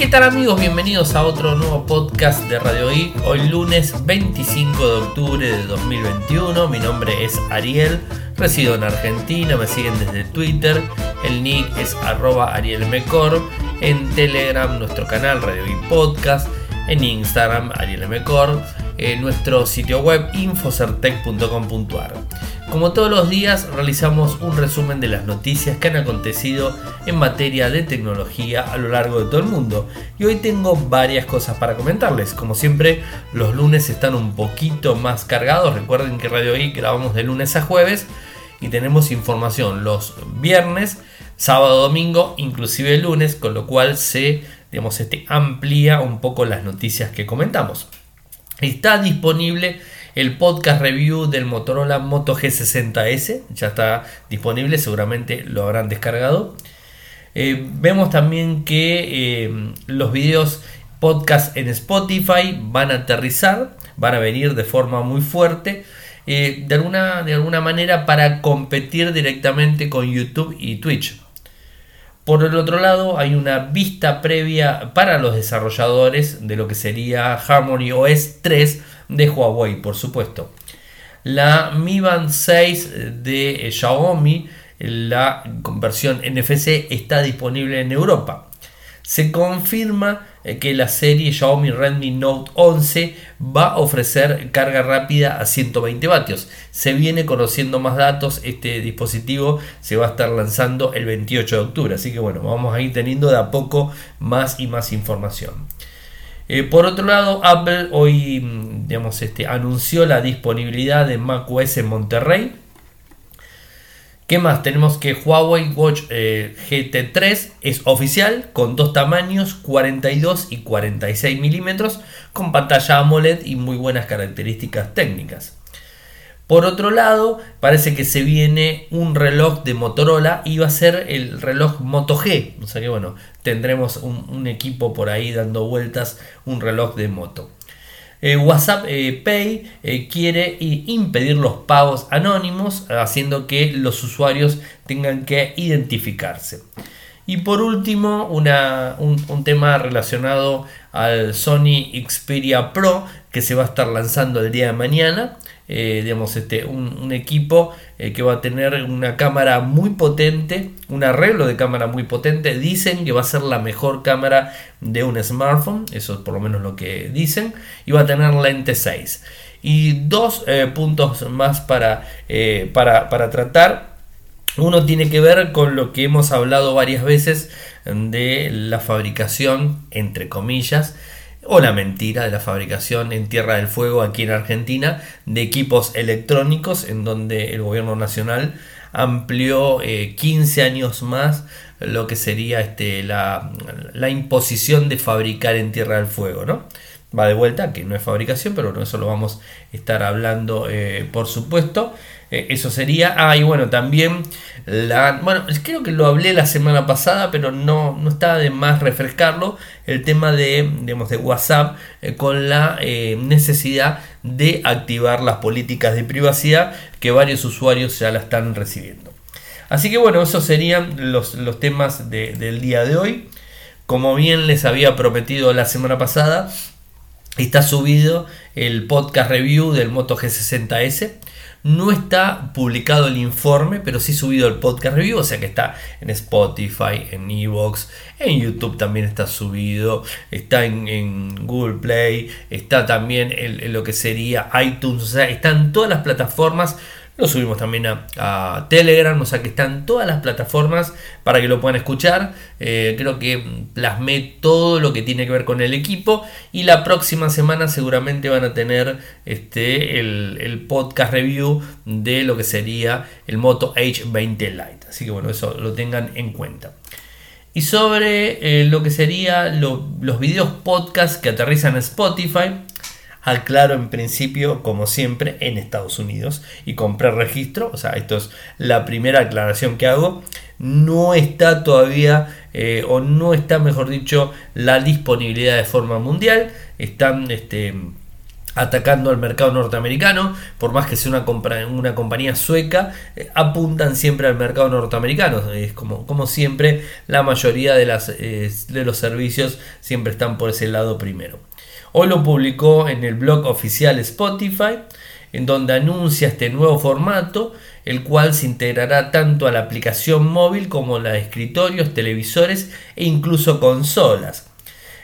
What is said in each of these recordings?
¿Qué tal amigos? Bienvenidos a otro nuevo podcast de Radio Geek. Hoy lunes 25 de octubre de 2021. Mi nombre es Ariel, resido en Argentina, me siguen desde Twitter. El nick es arroba arielmecor. En Telegram nuestro canal Radio Geek Podcast. En Instagram arielmecor. En nuestro sitio web infocertec.com.ar. Como todos los días realizamos un resumen de las noticias que han acontecido en materia de tecnología a lo largo de todo el mundo. Y hoy tengo varias cosas para comentarles. Como siempre, los lunes están un poquito más cargados. Recuerden que Radio Geek grabamos de lunes a jueves y tenemos información los viernes, sábado, domingo, inclusive el lunes, con lo cual se digamos, este, amplía un poco las noticias que comentamos. Está disponible el podcast review del Motorola Moto G60S. Ya está disponible, seguramente lo habrán descargado. Eh, vemos también que eh, los videos podcast en Spotify van a aterrizar, van a venir de forma muy fuerte. Eh, de, alguna, de alguna manera para competir directamente con YouTube y Twitch. Por el otro lado, hay una vista previa para los desarrolladores de lo que sería Harmony OS 3 de Huawei, por supuesto. La Mi Band 6 de Xiaomi, la versión NFC, está disponible en Europa. Se confirma eh, que la serie Xiaomi Redmi Note 11 va a ofrecer carga rápida a 120 vatios. Se viene conociendo más datos, este dispositivo se va a estar lanzando el 28 de octubre, así que bueno, vamos a ir teniendo de a poco más y más información. Eh, por otro lado, Apple hoy mm, digamos, este, anunció la disponibilidad de macOS en Monterrey. ¿Qué más? Tenemos que Huawei Watch eh, GT3 es oficial con dos tamaños, 42 y 46 milímetros, con pantalla AMOLED y muy buenas características técnicas. Por otro lado, parece que se viene un reloj de Motorola y va a ser el reloj Moto G. O sea que bueno, tendremos un, equipo por ahí dando vueltas, un reloj de moto. Eh, WhatsApp eh, Pay eh, quiere impedir los pagos anónimos, haciendo que los usuarios tengan que identificarse. Y por último, un, tema relacionado al Sony Xperia Pro que se va a estar lanzando el día de mañana. Eh, digamos, este, un, equipo eh, que va a tener una cámara muy potente, un arreglo de cámara muy potente. Dicen que va a ser la mejor cámara de un smartphone, eso es por lo menos lo que dicen, y va a tener lente 6. Y dos eh, puntos más para, para, para tratar uno tiene que ver con lo que hemos hablado varias veces de la fabricación, entre comillas, o la mentira de la fabricación en Tierra del Fuego aquí en Argentina de equipos electrónicos en donde el gobierno nacional amplió 15 eh, años más lo que sería este, la, imposición de fabricar en Tierra del Fuego. ¿no? Va de vuelta, que no es fabricación, pero eso lo vamos a estar hablando eh, por supuesto. Eh, eso sería. Ah, y bueno, también la. Bueno, creo que lo hablé la semana pasada, pero no, no está de más refrescarlo. El tema de, digamos, de WhatsApp eh, con la eh, necesidad de activar las políticas de privacidad que varios usuarios ya la están recibiendo. Así que bueno, esos serían los, temas del día de hoy. Como bien les había prometido la semana pasada, está subido el podcast review del Moto G60S. No está publicado el informe, pero sí subido el podcast review, o sea que está en Spotify, en Evox, en YouTube también está subido, está en, Google Play, está también en, lo que sería iTunes, o sea, están todas las plataformas lo subimos también a, Telegram, o sea que están todas las plataformas para que lo puedan escuchar. Eh, creo que plasmé todo lo que tiene que ver con el equipo y la próxima semana seguramente van a tener este, el, podcast review de lo que sería el Moto H20 Lite. Así que bueno, eso lo tengan en cuenta. Y sobre eh, lo que sería los videos podcast que aterrizan en Spotify, aclaro en principio, como siempre, en Estados Unidos y compré registro, o sea, esto es la primera aclaración que hago, no está todavía, eh, o no está, mejor dicho, la disponibilidad de forma mundial, están... Este, atacando al mercado norteamericano, por más que sea una, una compañía sueca, eh, apuntan siempre al mercado norteamericano. Es como, como siempre, la mayoría de, las, eh, de los servicios siempre están por ese lado primero. Hoy lo publicó en el blog oficial Spotify, en donde anuncia este nuevo formato, el cual se integrará tanto a la aplicación móvil como a de escritorios, televisores e incluso consolas.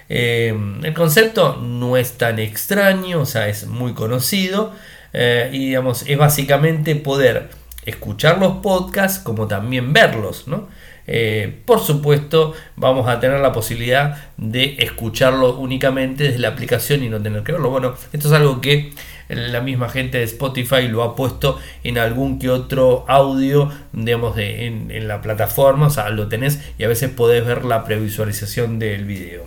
Eh, el concepto no es tan extraño, o sea, es muy conocido eh, y digamos, es básicamente poder escuchar los podcasts como también verlos, ¿no? Eh, por supuesto, vamos a tener la posibilidad de escucharlo únicamente desde la aplicación y no tener que verlo. Bueno, esto es algo que la misma gente de Spotify lo ha puesto en algún que otro audio, digamos, en, la plataforma, o sea, lo tenés y a veces podés ver la previsualización del video.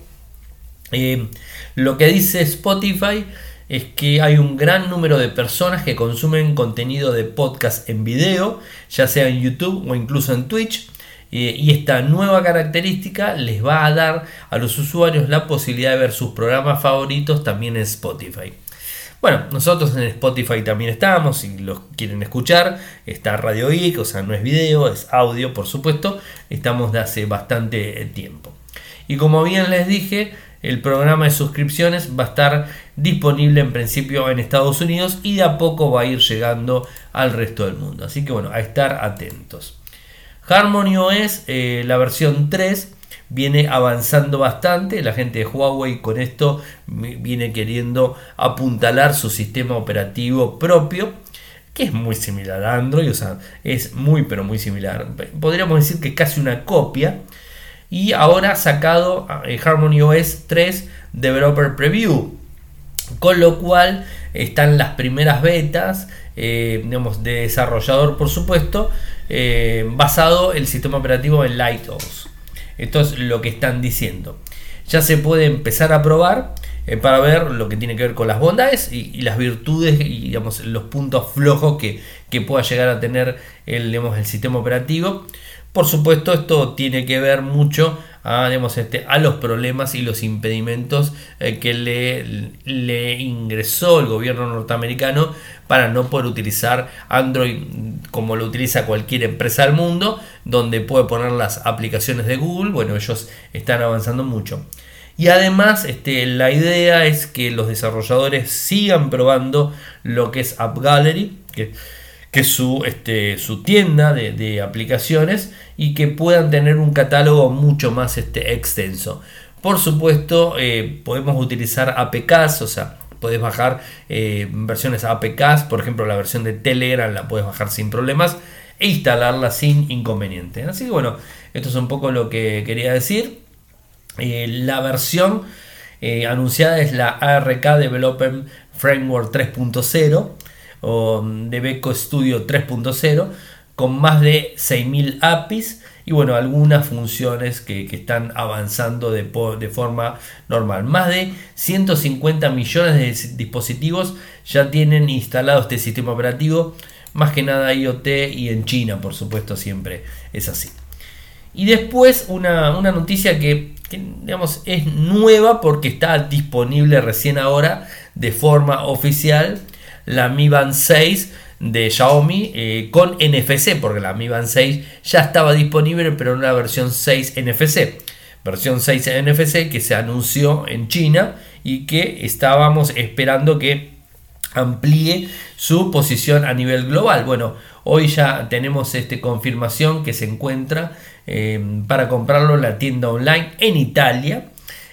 Eh, lo que dice Spotify es que hay un gran número de personas que consumen contenido de podcast en video, ya sea en YouTube o incluso en Twitch. Eh, y esta nueva característica les va a dar a los usuarios la posibilidad de ver sus programas favoritos también en Spotify. Bueno, nosotros en Spotify también estamos, si los quieren escuchar, está Radio Geek, o sea, no es video, es audio, por supuesto, estamos de hace bastante tiempo. Y como bien les dije, el programa de suscripciones va a estar disponible en principio en Estados Unidos y de a poco va a ir llegando al resto del mundo. Así que bueno, a estar atentos. Harmony OS, eh, la versión 3, viene avanzando bastante. La gente de Huawei con esto viene queriendo apuntalar su sistema operativo propio. Que es muy similar a Android, o sea, es muy pero muy similar. Podríamos decir que es casi una copia y ahora ha sacado eh, Harmony OS 3 Developer Preview. Con lo cual están las primeras betas eh, digamos, de desarrollador, por supuesto, eh, basado el sistema operativo en Lighthouse. Esto es lo que están diciendo. Ya se puede empezar a probar para ver lo que tiene que ver con las bondades y, las virtudes y digamos, los puntos flojos que, que pueda llegar a tener el, digamos, el sistema operativo. Por supuesto, esto tiene que ver mucho a, este, a los problemas y los impedimentos eh, que le, le, ingresó el gobierno norteamericano para no poder utilizar Android como lo utiliza cualquier empresa del mundo, donde puede poner las aplicaciones de Google. Bueno, ellos están avanzando mucho. Y además, este, la idea es que los desarrolladores sigan probando lo que es App Gallery, que que su, este, su tienda de, aplicaciones y que puedan tener un catálogo mucho más este, extenso. Por supuesto, eh, podemos utilizar APKs, o sea, puedes bajar eh, versiones APKs, por ejemplo, la versión de Telegram la puedes bajar sin problemas e instalarla sin inconveniente. Así que bueno, esto es un poco lo que quería decir. Eh, la versión anunciada es la ARK Development Framework 3.0 o de Beco Studio 3.0 con más de 6.000 APIs y bueno, algunas funciones que, están avanzando de, de, forma normal. Más de 150 millones de dispositivos ya tienen instalado este sistema operativo, más que nada IoT y en China, por supuesto, siempre es así. Y después una, noticia que, que, digamos, es nueva porque está disponible recién ahora de forma oficial la Mi Band 6 de Xiaomi eh, con NFC, porque la Mi Band 6 ya estaba disponible, pero en una versión 6 NFC. Versión 6 NFC que se anunció en China y que estábamos esperando que amplíe su posición a nivel global. Bueno, hoy ya tenemos este confirmación que se encuentra eh, para comprarlo en la tienda online en Italia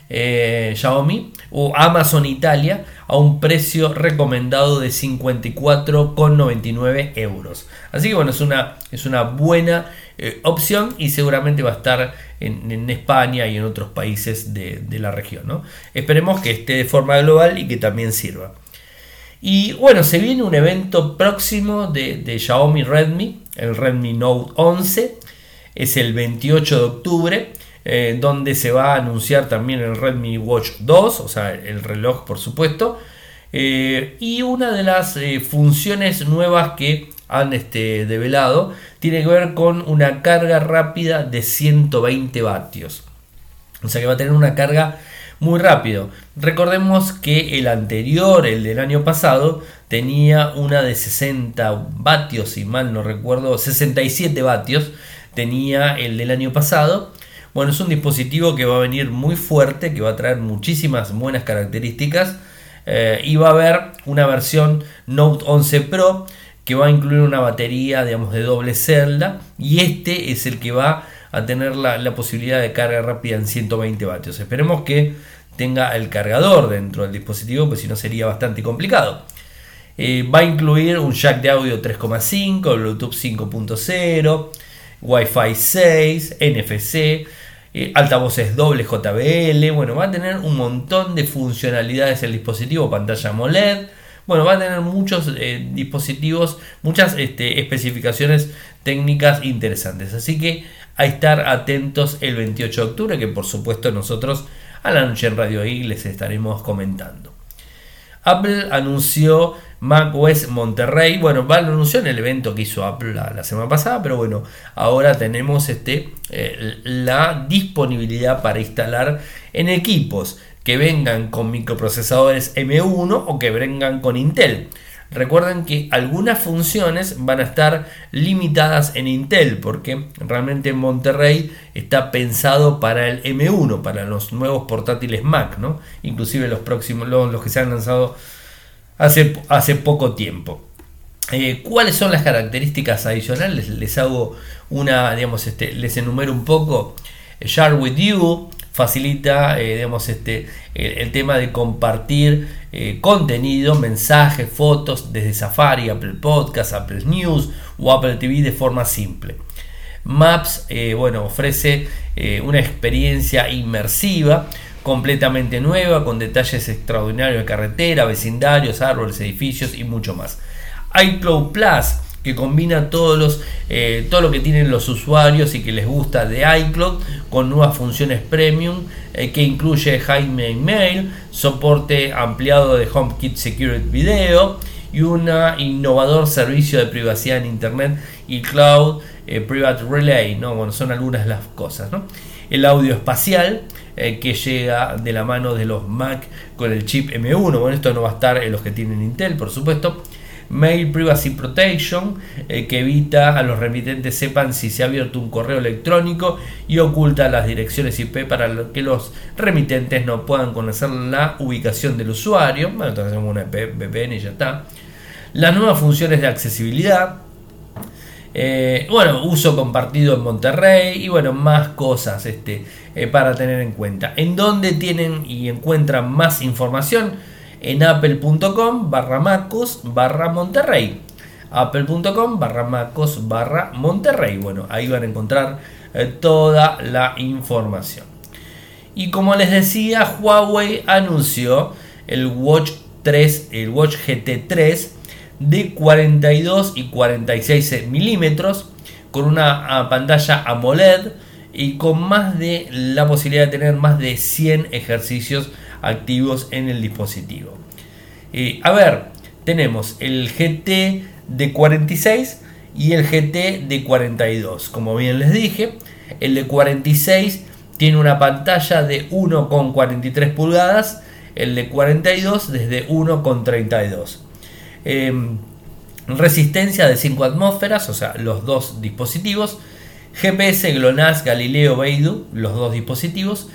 eh, Xiaomi o Amazon Italia a un precio recomendado de 54,99 euros. Así que bueno, es una, es una buena eh, opción y seguramente va a estar en, España y en otros países de, la región. ¿no? Esperemos que esté de forma global y que también sirva. Y bueno, se viene un evento próximo de, de Xiaomi Redmi, el Redmi Note 11. Es el 28 de octubre. Eh, donde se va a anunciar también el Redmi Watch 2, o sea, el reloj por supuesto. Eh, y una de las eh, funciones nuevas que han este, develado tiene que ver con una carga rápida de 120 vatios. O sea que va a tener una carga muy rápido. Recordemos que el anterior, el del año pasado, tenía una de 60 vatios, si mal no recuerdo, 67 vatios tenía el del año pasado. Bueno, es un dispositivo que va a venir muy fuerte, que va a traer muchísimas buenas características. Eh, y va a haber una versión Note 11 Pro que va a incluir una batería digamos, de doble celda y este es el que va a tener la, posibilidad de carga rápida en 120 vatios. Esperemos que tenga el cargador dentro del dispositivo, pues si no sería bastante complicado. Eh, va a incluir un jack de audio 3,5, Bluetooth 5.0, Wi-Fi 6, NFC, eh, altavoces doble JBL. Bueno, va a tener un montón de funcionalidades el dispositivo, pantalla AMOLED. Bueno, va a tener muchos eh, dispositivos, muchas este, especificaciones técnicas interesantes. Así que a estar atentos el 28 de octubre, que por supuesto nosotros a la noche en Radio I les estaremos comentando. Apple anunció macOS Monterrey. Bueno, lo anunció en el evento que hizo Apple la, semana pasada, pero bueno, ahora tenemos este, eh, la disponibilidad para instalar en equipos que vengan con microprocesadores M1 o que vengan con Intel. Recuerden que algunas funciones van a estar limitadas en Intel porque realmente Monterrey está pensado para el M1, para los nuevos portátiles Mac, ¿no? Inclusive los próximos, los, que se han lanzado hace, hace poco tiempo. Eh, ¿Cuáles son las características adicionales? Les hago una, digamos, este, les enumero un poco. Share with you, facilita eh, digamos, este, el, tema de compartir eh, contenido, mensajes, fotos desde Safari, Apple Podcast, Apple News o Apple TV de forma simple. Maps bueno, ofrece una experiencia inmersiva completamente nueva con detalles extraordinarios de carretera, vecindarios, árboles, edificios y mucho más. iCloud Plus que combina todos los, eh, todo lo que tienen los usuarios y que les gusta de iCloud con nuevas funciones premium eh, que incluye Jaime Mail, soporte ampliado de HomeKit Security Video y un innovador servicio de privacidad en Internet y Cloud eh, Private Relay. ¿no? Bueno, son algunas las cosas. El audio espacial que llega de la mano de los Mac con el chip M1. Bueno, esto no va a estar en los que tienen Intel, por supuesto. Mail Privacy Protection, eh, que evita a los remitentes sepan si se ha abierto un correo electrónico y oculta las direcciones IP para que los remitentes no puedan conocer la ubicación del usuario. Bueno, entonces hacemos una VPN y ya está. Las nuevas funciones de accesibilidad. Eh, bueno, uso compartido en Monterrey y bueno, más cosas este, eh, para tener en cuenta. ¿En dónde tienen y encuentran más información? en apple.com barra macos barra monterrey apple.com barra macos barra monterrey bueno ahí van a encontrar eh, toda la información y como les decía Huawei anunció el Watch 3 el Watch GT3 de 42 y 46 milímetros con una ah, pantalla AMOLED y con más de la posibilidad de tener más de 100 ejercicios activos en el dispositivo. Eh, a ver, tenemos el GT de 46 y el GT de 42. Como bien les dije, el de 46 tiene una pantalla de 1,43 pulgadas, el de 42 desde 1,32. Em, resistencia de 5 atmósferas, o sea, los dos dispositivos. GPS GLONASS, Galileo, Beidou, los dos dispositivos.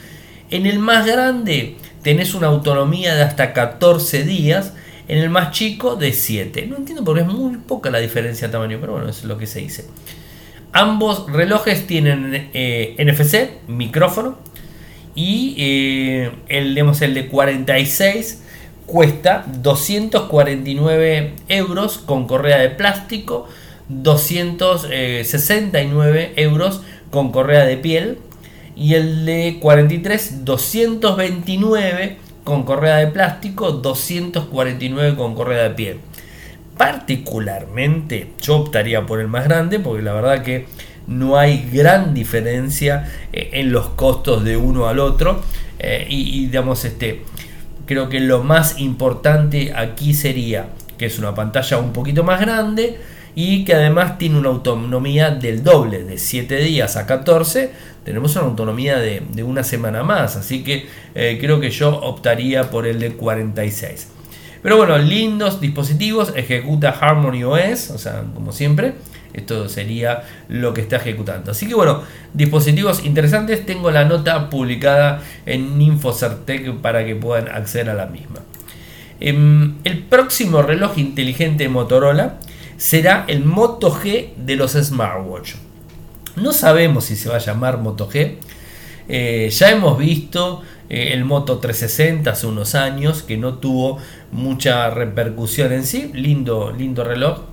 En el más grande tenés una autonomía de hasta 14 días, en el más chico de 7. No entiendo porque es muy poca la diferencia de tamaño, pero bueno, es lo que se dice. Ambos relojes tienen eh, NFC, micrófono, y eh, el, el de 46 cuesta 249 euros con correa de plástico, 269 euros con correa de piel y el de 43 229 con correa de plástico, 249 con correa de piel. Particularmente yo optaría por el más grande porque la verdad que no hay gran diferencia eh, en los costos de uno al otro eh, y, digamos este creo que lo más importante aquí sería que es una pantalla un poquito más grande y que además tiene una autonomía del doble, de 7 días a 14, tenemos una autonomía de, una semana más, así que eh, creo que yo optaría por el de 46. Pero bueno, lindos dispositivos, ejecuta Harmony OS, o sea, como siempre, esto sería lo que está ejecutando. Así que bueno, dispositivos interesantes, tengo la nota publicada en Infocertec para que puedan acceder a la misma. Em, el próximo reloj inteligente de Motorola será el Moto G de los smartwatch. No sabemos si se va a llamar Moto G. Eh, ya hemos visto eh, el Moto 360 hace unos años que no tuvo mucha repercusión en sí. Lindo, lindo reloj.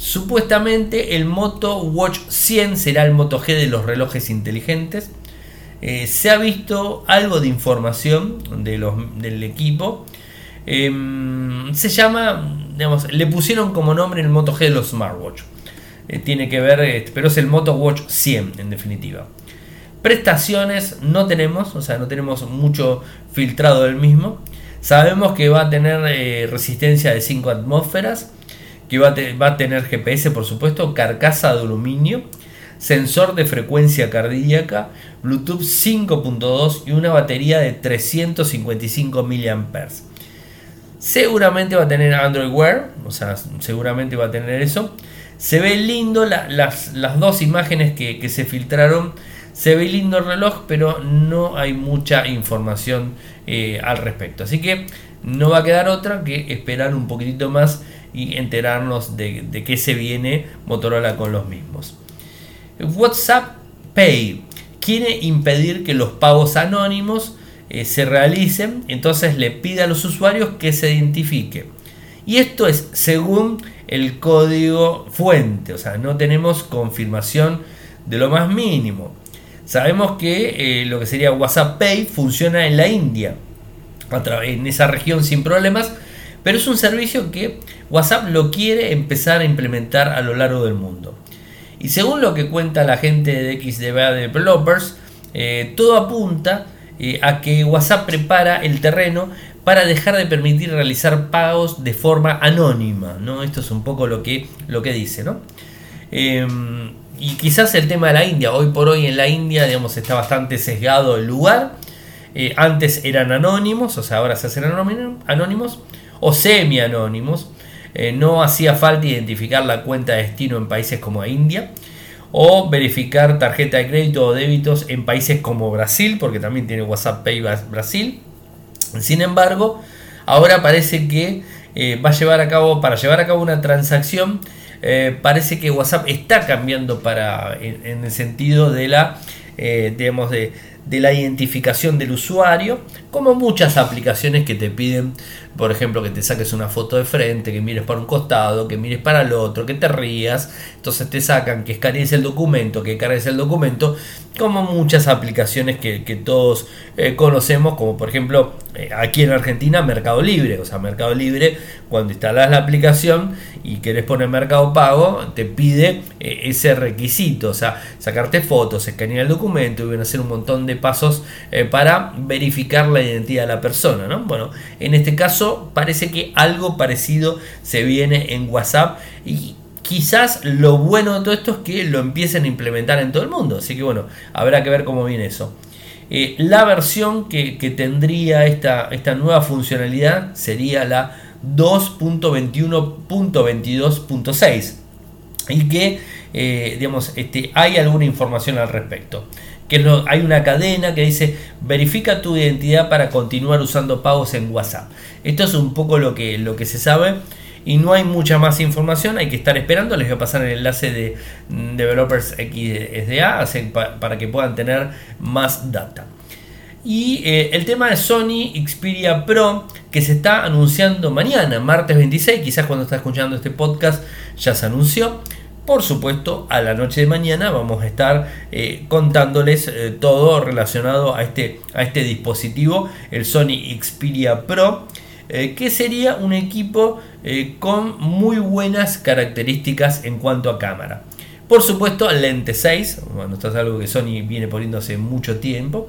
Supuestamente el Moto Watch 100 será el Moto G de los relojes inteligentes. Eh, se ha visto algo de información de los, del equipo. Em, se llama, digamos, le pusieron como nombre el Moto G de los smartwatch. Eh, tiene que ver, este, pero es el Moto Watch 100 en definitiva. Prestaciones no tenemos, o sea, no tenemos mucho filtrado del mismo. Sabemos que va a tener eh, resistencia de 5 atmósferas, que va a, tener GPS, por supuesto, carcasa de aluminio, sensor de frecuencia cardíaca, Bluetooth 5.2 y una batería de 355 mAh. Seguramente va a tener Android Wear, o sea, seguramente va a tener eso. Se ve lindo las, dos imágenes que, se filtraron. Se ve lindo el reloj, pero no hay mucha información eh, al respecto. Así que no va a quedar otra que esperar un poquitito más y enterarnos de, de qué se viene Motorola con los mismos. WhatsApp Pay quiere impedir que los pagos anónimos eh, se realicen, entonces le pide a los usuarios que se identifique. Y esto es según el código fuente, o sea, no tenemos confirmación de lo más mínimo. Sabemos que eh, lo que sería WhatsApp Pay funciona en la India, en esa región sin problemas, pero es un servicio que WhatsApp lo quiere empezar a implementar a lo largo del mundo. Y según lo que cuenta la gente de XDBA Developers, eh, todo apunta eh, a que WhatsApp prepara el terreno para dejar de permitir realizar pagos de forma anónima. ¿no? Esto es un poco lo que, lo que dice. ¿no? Em, y quizás el tema de la India, hoy por hoy en la India digamos, está bastante sesgado el lugar. Eh, antes eran anónimos, o sea, ahora se hacen anónimos o semi-anónimos. Eh, no hacía falta identificar la cuenta de destino en países como India o verificar tarjeta de crédito o débitos en países como Brasil, porque también tiene WhatsApp Pay Brasil. Sin embargo, ahora parece que eh, va a llevar a cabo, para llevar a cabo una transacción, eh, parece que WhatsApp está cambiando para, en, el sentido de la, digamos, de, de la identificación del usuario, como muchas aplicaciones que te piden, por ejemplo, que te saques una foto de frente, que mires para un costado, que mires para el otro, que te rías, entonces te sacan que escanees el documento, que cargues el documento, como muchas aplicaciones que, todos eh, conocemos, como por ejemplo eh, aquí en Argentina Mercado Libre, o sea, Mercado Libre, cuando instalas la aplicación y querés poner Mercado Pago, te pide eh, ese requisito, o sea, sacarte fotos, escanear el documento y van a hacer un montón de pasos para verificar la identidad de la persona, ¿no? Bueno, en este caso parece que algo parecido se viene en WhatsApp. Y quizás lo bueno de todo esto es que lo empiecen a implementar en todo el mundo, así que bueno, habrá que ver cómo viene eso. Eh, la versión que, tendría esta, esta nueva funcionalidad sería la 2.21.22.6 y que eh, digamos, este, hay alguna información al respecto que hay una cadena que dice verifica tu identidad para continuar usando pagos en WhatsApp. Esto es un poco lo que, lo que se sabe y no hay mucha más información, hay que estar esperando, les voy a pasar el enlace de mm, Developers XSDA para que puedan tener más data. Y eh, el tema de Sony Xperia Pro que se está anunciando mañana, martes 26, quizás cuando está escuchando este podcast ya se anunció. Por supuesto, a la noche de mañana vamos a estar eh, contándoles eh, todo relacionado a este, a este dispositivo, el Sony Xperia Pro, eh, que sería un equipo con muy buenas características en cuanto a cámara. Por supuesto, lente 6, bueno, esto es algo que Sony viene poniendo hace mucho tiempo.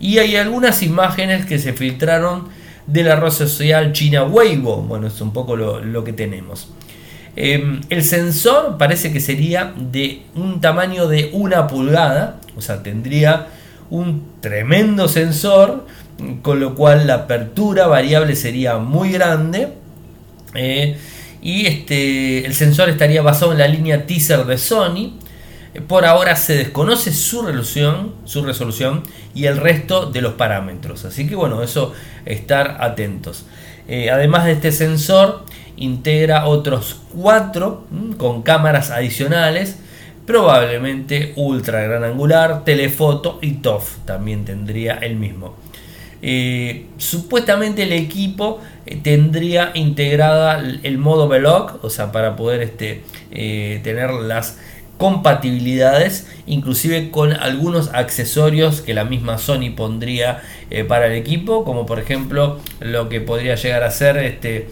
Y hay algunas imágenes que se filtraron de la red social China Weibo, bueno, es un poco lo, lo que tenemos. Em, el sensor parece que sería de un tamaño de una pulgada, o sea, tendría un tremendo sensor, con lo cual la apertura variable sería muy grande. Eh, y este, el sensor estaría basado en la línea teaser de Sony. Por ahora se desconoce su resolución, su resolución y el resto de los parámetros. Así que bueno, eso estar atentos. Eh, además de este sensor, integra otros cuatro con cámaras adicionales, probablemente ultra gran angular, telefoto y TOF también tendría el mismo. Eh, supuestamente el equipo eh, tendría integrada el, modo Veloc, o sea, para poder este, tener las compatibilidades, inclusive con algunos accesorios que la misma Sony pondría para el equipo, como por ejemplo lo que podría llegar a ser este,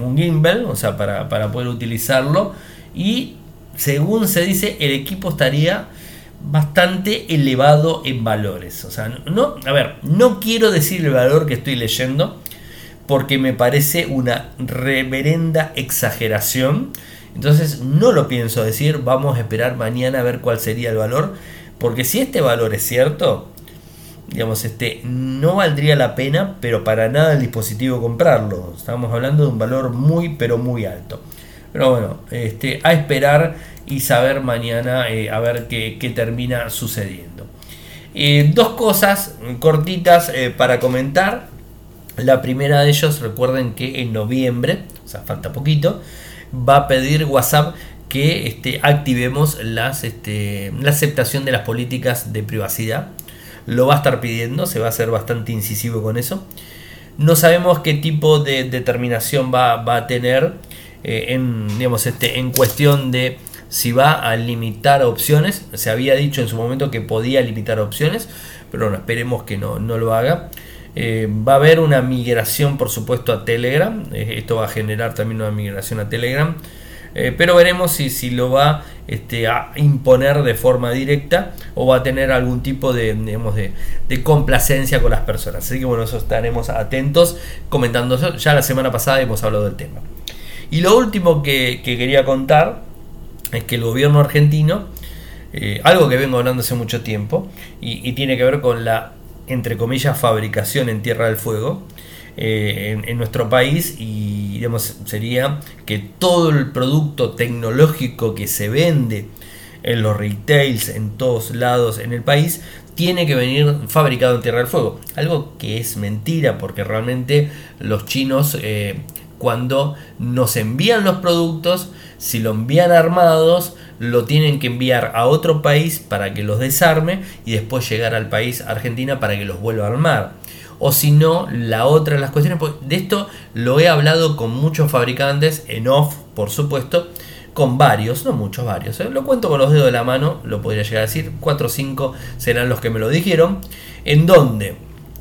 un gimbal, o sea, para, para poder utilizarlo. Y según se dice, el equipo estaría bastante elevado en valores. O sea, no, a ver, no quiero decir el valor que estoy leyendo porque me parece una reverenda exageración. Entonces no lo pienso decir, vamos a esperar mañana a ver cuál sería el valor, porque si este valor es cierto, digamos, este no valdría la pena, pero para nada el dispositivo comprarlo. Estamos hablando de un valor muy pero muy alto. Pero bueno, este, a esperar y saber mañana eh, a ver qué, termina sucediendo. Eh, dos cosas cortitas eh, para comentar. La primera de ellos, recuerden que en noviembre, o sea, falta poquito, va a pedir WhatsApp que este, activemos este, la aceptación de las políticas de privacidad. Lo va a estar pidiendo, se va a hacer bastante incisivo con eso. No sabemos qué tipo de determinación va, a tener en, digamos, este, en cuestión de si va a limitar opciones. Se había dicho en su momento que podía limitar opciones, pero bueno, esperemos que no, lo haga. Eh, va a haber una migración, por supuesto, a Telegram. Eh, esto va a generar también una migración a Telegram. Eh, pero veremos si, si lo va este, a imponer de forma directa o va a tener algún tipo de, de, complacencia con las personas. Así que bueno, eso estaremos atentos comentando. Ya la semana pasada hemos hablado del tema. Y lo último que, que quería contar es que el gobierno argentino, algo que vengo hablando hace mucho tiempo, y, tiene que ver con la, entre comillas, fabricación en Tierra del Fuego, eh, en, nuestro país y sería que todo el producto tecnológico que se vende en los retails en todos lados en el país tiene que venir fabricado en Tierra del Fuego. Algo que es mentira porque realmente los chinos eh, cuando nos envían los productos, si lo envían armados, lo tienen que enviar a otro país para que los desarme y después llegar al país Argentina para que los vuelva a armar. O si no, la otra de las cuestiones, pues, de esto lo he hablado con muchos fabricantes, en off, por supuesto, con varios, no muchos, varios. ¿eh? Lo cuento con los dedos de la mano, lo podría llegar a decir, 4 o 5 serán los que me lo dijeron, en donde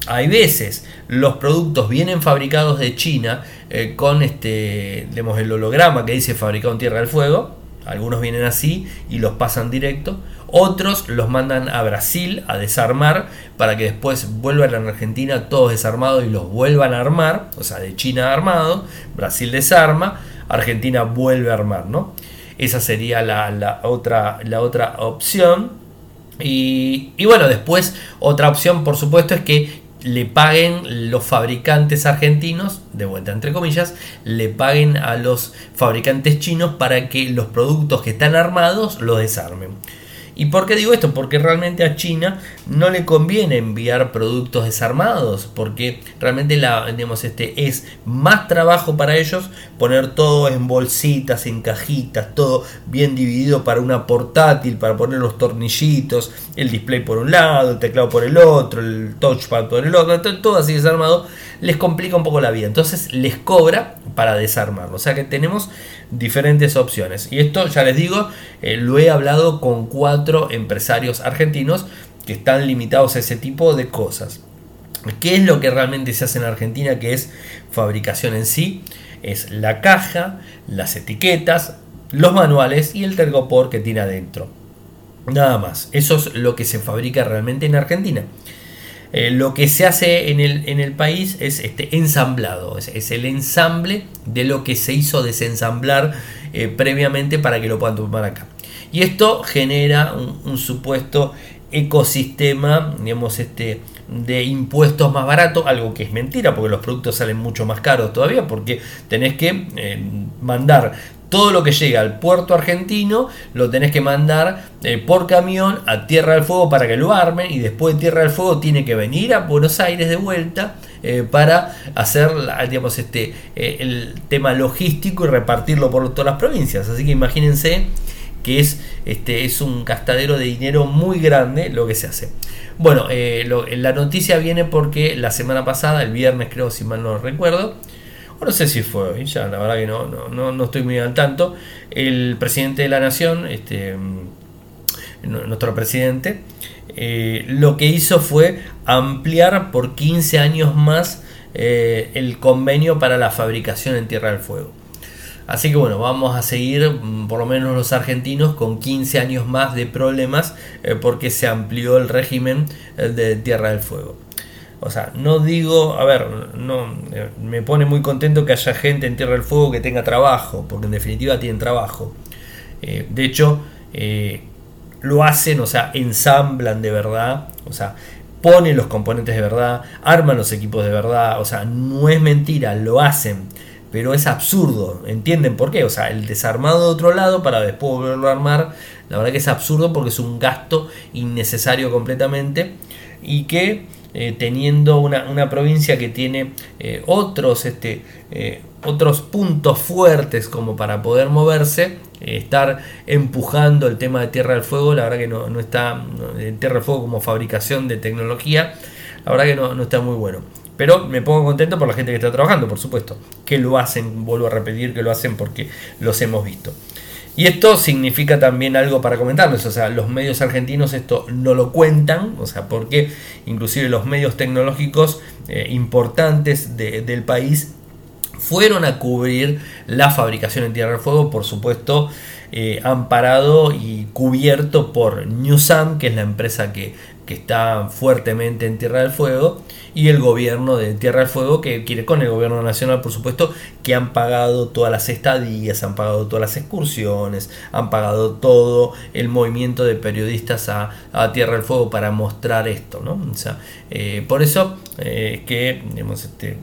hay veces los productos vienen fabricados de China eh, con este, el holograma que dice fabricado en Tierra del Fuego. Algunos vienen así y los pasan directo. Otros los mandan a Brasil a desarmar para que después vuelvan a Argentina todos desarmados y los vuelvan a armar. O sea, de China armado, Brasil desarma, Argentina vuelve a armar, ¿no? Esa sería la, otra, la otra opción. Y, y, bueno, después otra opción, por supuesto, es que le paguen los fabricantes argentinos, de vuelta entre comillas, le paguen a los fabricantes chinos para que los productos que están armados los desarmen. ¿Y por qué digo esto? Porque realmente a China no le conviene enviar productos desarmados, porque realmente la, digamos, este, es más trabajo para ellos poner todo en bolsitas, en cajitas, todo bien dividido para una portátil, para poner los tornillitos, el display por un lado, el teclado por el otro, el touchpad por el otro, todo así desarmado, les complica un poco la vida. Entonces les cobra para desarmarlo. O sea que tenemos diferentes opciones. Y esto, ya les digo, eh, lo he hablado con cuatro empresarios argentinos que están limitados a ese tipo de cosas. ¿Qué es lo que realmente se hace en Argentina? Que es fabricación en sí. Es la caja, las etiquetas, los manuales y el tergopor que tiene adentro. Nada más. Eso es lo que se fabrica realmente en Argentina. Eh, lo que se hace en el, en el país es este ensamblado, es, el ensamble de lo que se hizo desensamblar eh, previamente para que lo puedan tomar acá. Y esto genera un, supuesto ecosistema, digamos, este, de impuestos más baratos, algo que es mentira, porque los productos salen mucho más caros todavía, porque tenés que eh, mandar todo lo que llega al puerto argentino lo tenés que mandar eh, por camión a Tierra del Fuego para que lo armen y después de Tierra del Fuego tiene que venir a Buenos Aires de vuelta eh, para hacer digamos, este, eh, el tema logístico y repartirlo por todas las provincias. Así que imagínense que es, este, es un gastadero de dinero muy grande lo que se hace. Bueno, la noticia viene porque la semana pasada, el viernes creo si mal no recuerdo, no sé si fue hoy, ya la verdad que no, no, no, estoy muy al tanto. El presidente de la nación, este, mm, nuestro presidente, eh, lo que hizo fue ampliar por 15 años más eh, el convenio para la fabricación en Tierra del Fuego. Así que bueno, vamos a seguir, mm, por lo menos los argentinos, con 15 años más de problemas eh, porque se amplió el régimen de Tierra del Fuego. O sea, no digo, a ver, no me pone muy contento que haya gente en Tierra del Fuego que tenga trabajo, porque en definitiva tienen trabajo. Eh, de hecho, eh, lo hacen, o sea, ensamblan de verdad, o sea, ponen los componentes de verdad, arman los equipos de verdad, o sea, no es mentira, lo hacen, pero es absurdo, ¿entienden por qué? O sea, el desarmado de otro lado para después volverlo a armar, la verdad que es absurdo porque es un gasto innecesario completamente y que eh, teniendo una, provincia que tiene eh, otros, este, eh, otros puntos fuertes como para poder moverse, estar empujando el tema de Tierra del Fuego, la verdad que no, no está, Tierra del Fuego como fabricación de tecnología, la verdad que no, no está muy bueno. Pero me pongo contento por la gente que está trabajando, por supuesto, que lo hacen, vuelvo a repetir, que lo hacen porque los hemos visto. Y esto significa también algo para comentarles, o sea, los medios argentinos esto no lo cuentan, o sea, porque inclusive los medios tecnológicos eh, importantes del país fueron a cubrir la fabricación en Tierra del Fuego, por supuesto, eh, amparado y cubierto por Newsam, que es la empresa que, que está fuertemente en Tierra del Fuego, y el gobierno de Tierra del Fuego, que quiere con el gobierno nacional, por supuesto, que han pagado todas las estadías, han pagado todas las excursiones, han pagado todo el movimiento de periodistas a, Tierra del Fuego para mostrar esto, ¿no? O sea, eh, por eso eh, que, digamos, este,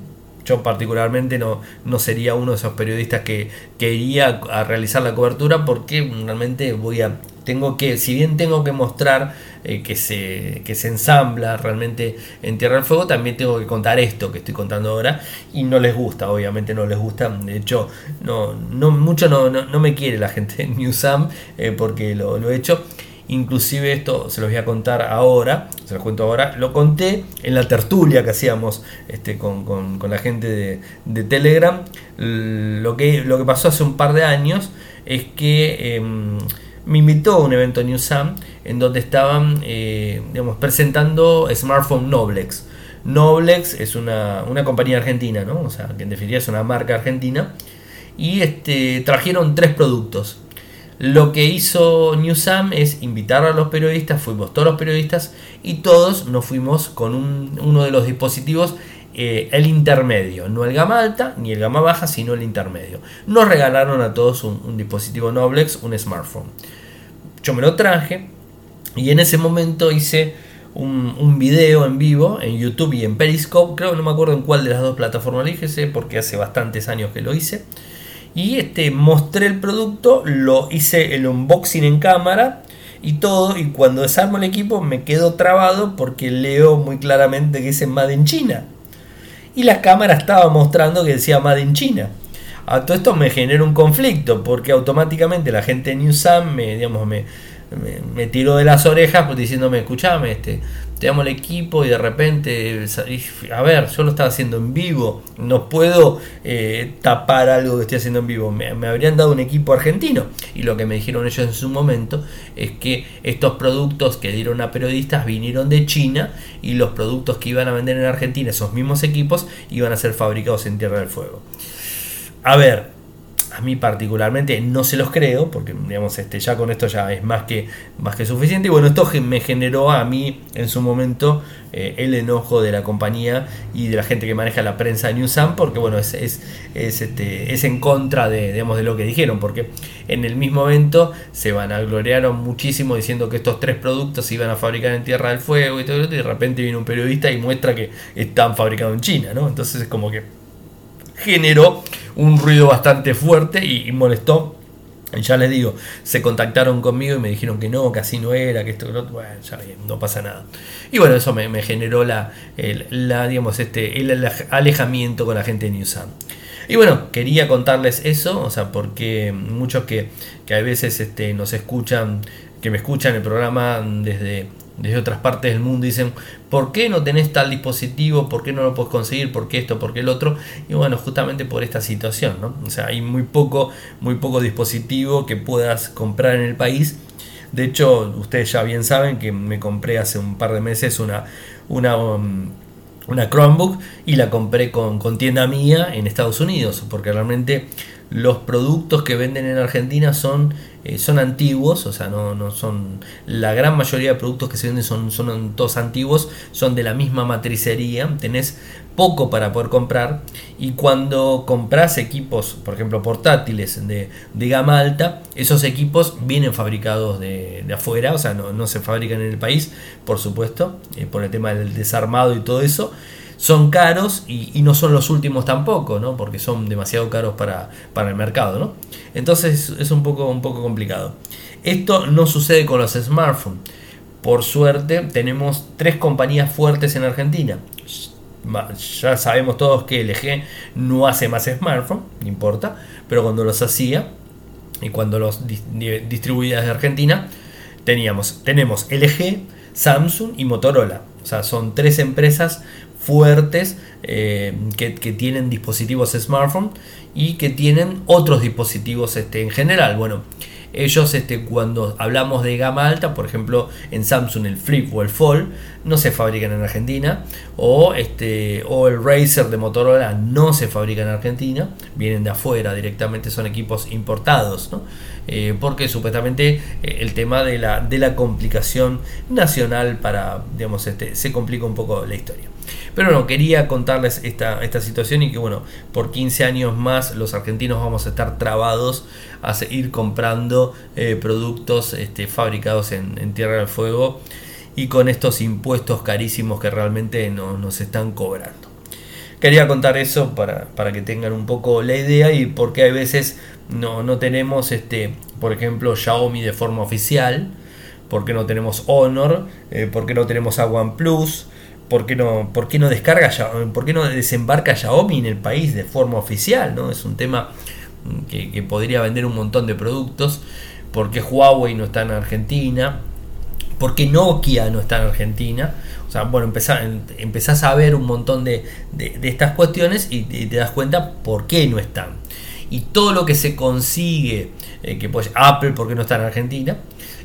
yo particularmente no, no sería uno de esos periodistas que, que iría a realizar la cobertura porque realmente voy a tengo que, si bien tengo que mostrar eh, que, se, que se ensambla realmente en Tierra del Fuego, también tengo que contar esto que estoy contando ahora y no les gusta, obviamente no les gusta, de hecho no, no mucho no, no, me quiere la gente en Newsam eh, porque lo, lo he hecho. Inclusive esto se los voy a contar ahora, se los cuento ahora, lo conté en la tertulia que hacíamos este, con, con, la gente de, de, Telegram. Lo que, lo que pasó hace un par de años es que em, me invitó a un evento Sam en donde estaban eh, digamos, presentando Smartphone Noblex. Noblex es una, compañía argentina, ¿no? o sea, que en definitiva es una marca argentina. Y este, trajeron tres productos. Lo que hizo New Sam es invitar a los periodistas, fuimos todos los periodistas y todos nos fuimos con uno de los dispositivos eh, el intermedio, no el gama alta ni el gama baja, sino el intermedio. Nos regalaron a todos un, dispositivo Noblex, un smartphone. Yo me lo traje y en ese momento hice un, video en vivo en YouTube y en Periscope, creo que no me acuerdo en cuál de las dos plataformas lo porque hace bastantes años que lo hice. Y este, mostré el producto, lo hice el unboxing en cámara y todo. Y cuando desarmo el equipo me quedo trabado porque leo muy claramente que dice Made in China y la cámara estaba mostrando que decía Made in China. A todo esto me genera un conflicto porque automáticamente la gente de Newsam me, digamos, me, me, tiró de las orejas pues, diciéndome, escuchame, este, te damos el equipo y de repente, a ver, yo lo estaba haciendo en vivo, no puedo eh, tapar algo que estoy haciendo en vivo, me, habrían dado un equipo argentino y lo que me dijeron ellos en su momento es que estos productos que dieron a periodistas vinieron de China y los productos que iban a vender en Argentina, esos mismos equipos, iban a ser fabricados en Tierra del Fuego. A ver, a mí particularmente no se los creo, porque digamos, este, ya con esto ya es más que, más que suficiente. Y bueno, esto me generó a mí en su momento eh, el enojo de la compañía y de la gente que maneja la prensa de Newsam, porque bueno, es, es, es, este, es en contra de, digamos, de lo que dijeron, porque en el mismo evento se van a gloriaron muchísimo diciendo que estos tres productos se iban a fabricar en Tierra del Fuego y todo eso, y de repente viene un periodista y muestra que están fabricados en China, ¿no? Entonces es como que generó un ruido bastante fuerte y, molestó ya les digo, se contactaron conmigo y me dijeron que no, que así no era, que esto, bueno, ya no pasa nada. Y bueno, eso me, generó la, la, digamos, este, el alejamiento con la gente de Newsam. Y bueno, quería contarles eso, o sea, porque muchos que, que a veces este, nos escuchan, que me escuchan el programa desde desde otras partes del mundo dicen, ¿por qué no tenés tal dispositivo? ¿Por qué no lo puedes conseguir? ¿Por qué esto? ¿Por qué el otro? Y bueno, justamente por esta situación, ¿no? O sea, hay muy poco, muy poco dispositivo que puedas comprar en el país. De hecho, ustedes ya bien saben que me compré hace un par de meses una, una, um, una Chromebook y la compré con, con tienda mía en Estados Unidos, porque realmente los productos que venden en Argentina son, eh, son antiguos, o sea, no, no, son. La gran mayoría de productos que se venden son, son todos antiguos, son de la misma matricería, tenés poco para poder comprar. Y cuando compras equipos, por ejemplo, portátiles de, de gama alta, esos equipos vienen fabricados de, afuera, o sea, no, se fabrican en el país, por supuesto, eh, por el tema del desarmado y todo eso son caros y, no son los últimos tampoco, ¿no? porque son demasiado caros para, el mercado. ¿no? Entonces es un poco, un poco complicado. Esto no sucede con los smartphones. Por suerte tenemos tres compañías fuertes en Argentina. Ya sabemos todos que LG no hace más smartphones, no importa, pero cuando los hacía y cuando los distribuía desde Argentina, teníamos, tenemos LG, Samsung y Motorola. O sea, son tres empresas fuertes eh, que, tienen dispositivos smartphone y que tienen otros dispositivos este, en general. Bueno, ellos este, cuando hablamos de gama alta, por ejemplo en Samsung el Flip o el Fold, no se fabrican en Argentina, o, este, o el Razer de Motorola no se fabrica en Argentina, vienen de afuera directamente, son equipos importados, eh, porque supuestamente eh, el tema de la, de la complicación nacional para, digamos, este, se complica un poco la historia. Pero no, quería contarles esta, esta situación y que bueno, por 15 años más los argentinos vamos a estar trabados a seguir comprando eh, productos este, fabricados en, Tierra del Fuego y con estos impuestos carísimos que realmente nos están cobrando. Quería contar eso para, que tengan un poco la idea y porque a veces no, no tenemos, este, por ejemplo, Xiaomi de forma oficial, porque no tenemos Honor, eh, porque no tenemos a OnePlus, ¿Por no, por qué no descarga no desembarca Xiaomi en el país de forma oficial? ¿no? Es un tema que, podría vender un montón de productos. ¿Por qué Huawei no está en Argentina? ¿Por qué Nokia no está en Argentina? O sea, bueno, empezás, a ver un montón de, estas cuestiones y te, das cuenta por qué no están. Y todo lo que se consigue, eh, que pues Apple, ¿por qué no está en Argentina?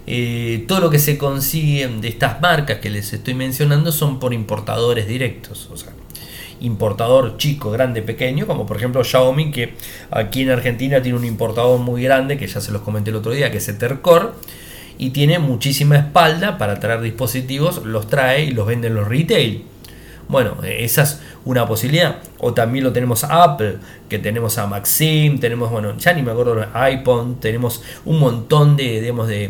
Eh, todo lo que se consigue de estas marcas que les estoy mencionando son por importadores directos, o sea, importador chico, grande, pequeño, como por ejemplo Xiaomi, que aquí en Argentina tiene un importador muy grande, que ya se los comenté el otro día, que es Ethercore, y tiene muchísima espalda para traer dispositivos, los trae y los vende en los retail. Bueno, esa es una posibilidad. O también lo tenemos Apple, que tenemos a Maxim, tenemos, bueno, ya ni me acuerdo, iPhone, tenemos un montón de, digamos, de,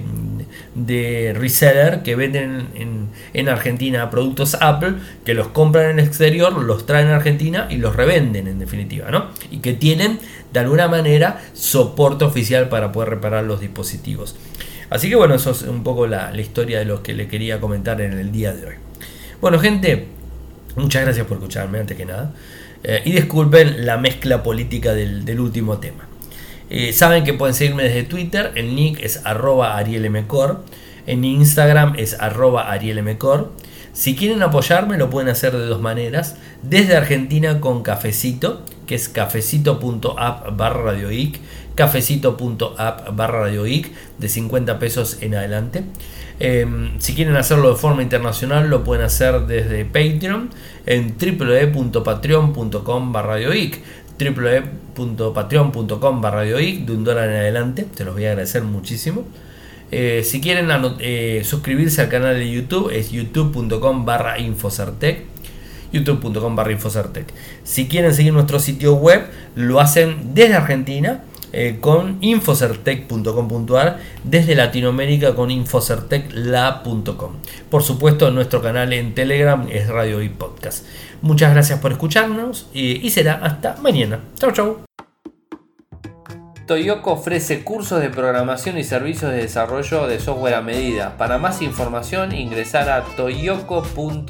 de reseller que venden en, Argentina productos Apple, que los compran en el exterior, los traen a Argentina y los revenden en definitiva, ¿no? Y que tienen de alguna manera soporte oficial para poder reparar los dispositivos. Así que bueno, eso es un poco la, historia de lo que le quería comentar en el día de hoy. Bueno, gente, muchas gracias por escucharme antes que nada. Eh, y disculpen la mezcla política del último tema. Eh, saben que pueden seguirme desde Twitter, el nick es arroba arielmcor, en Instagram es arroba arielmcor. Si quieren apoyarme lo pueden hacer de dos maneras, desde Argentina con cafecito, que es cafecito.app barra radioic, cafecito.app barra radioic, de 50 pesos en adelante. Em, si quieren hacerlo de forma internacional lo pueden hacer desde Patreon en www.patreon.com barra radioic www.patreon.com barra de un dólar en adelante, te los voy a agradecer muchísimo. Eh, si quieren eh, suscribirse al canal de YouTube es youtube.com barra infocertec youtube.com barra infocertec si quieren seguir nuestro sitio web lo hacen desde Argentina eh, con infocertec.com.ar desde Latinoamérica con infocertecla.com. Por supuesto, nuestro canal en Telegram es Radio y Podcast. Muchas gracias por escucharnos y, y será hasta mañana. Chau, chau. Toyoko ofrece cursos de programación y servicios de desarrollo de software a medida. Para más información ingresar a toyoko.io.